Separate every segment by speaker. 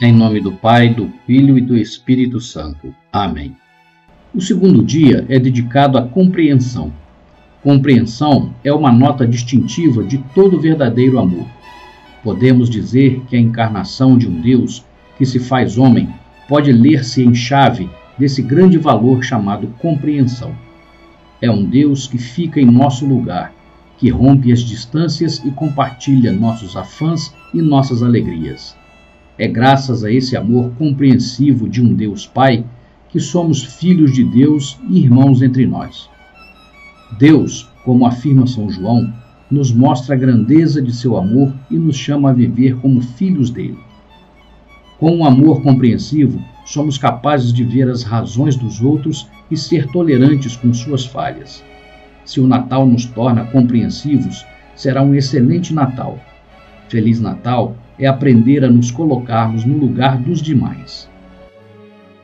Speaker 1: Em nome do Pai, do Filho e do Espírito Santo. Amém. O segundo dia é dedicado à compreensão. Compreensão é uma nota distintiva de todo verdadeiro amor. Podemos dizer que a encarnação de um Deus que se faz homem pode ler-se em chave desse grande valor chamado compreensão. É um Deus que fica em nosso lugar, que rompe as distâncias e compartilha nossos afãs e nossas alegrias. É graças a esse amor compreensivo de um Deus Pai que somos filhos de Deus e irmãos entre nós. Deus, como afirma São João, nos mostra a grandeza de seu amor e nos chama a viver como filhos dele. Com um amor compreensivo, somos capazes de ver as razões dos outros e ser tolerantes com suas falhas. Se o Natal nos torna compreensivos, será um excelente Natal. Feliz Natal é aprender a nos colocarmos no lugar dos demais.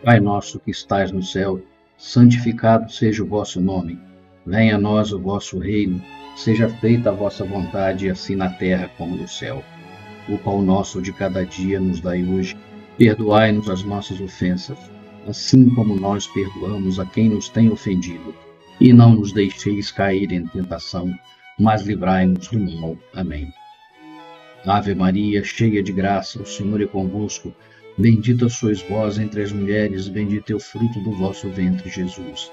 Speaker 1: Pai nosso que estais no céu, santificado seja o vosso nome. Venha a nós o vosso reino, seja feita a vossa vontade, assim na terra como no céu. O pão nosso de cada dia nos dai hoje Perdoai-nos as nossas ofensas, assim como nós perdoamos a quem nos tem ofendido. E não nos deixeis cair em tentação, mas livrai-nos do mal. Amém. Ave Maria, cheia de graça, o Senhor é convosco. Bendita sois vós entre as mulheres, bendito é o fruto do vosso ventre, Jesus.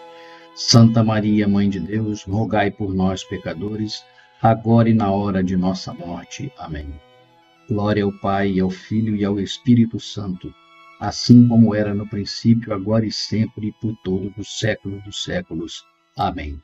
Speaker 1: Santa Maria, Mãe de Deus, rogai por nós, pecadores, agora e na hora de nossa morte. Amém. Glória ao Pai, ao Filho e ao Espírito Santo, assim como era no princípio, agora e sempre, e por todos os séculos dos séculos. Amém.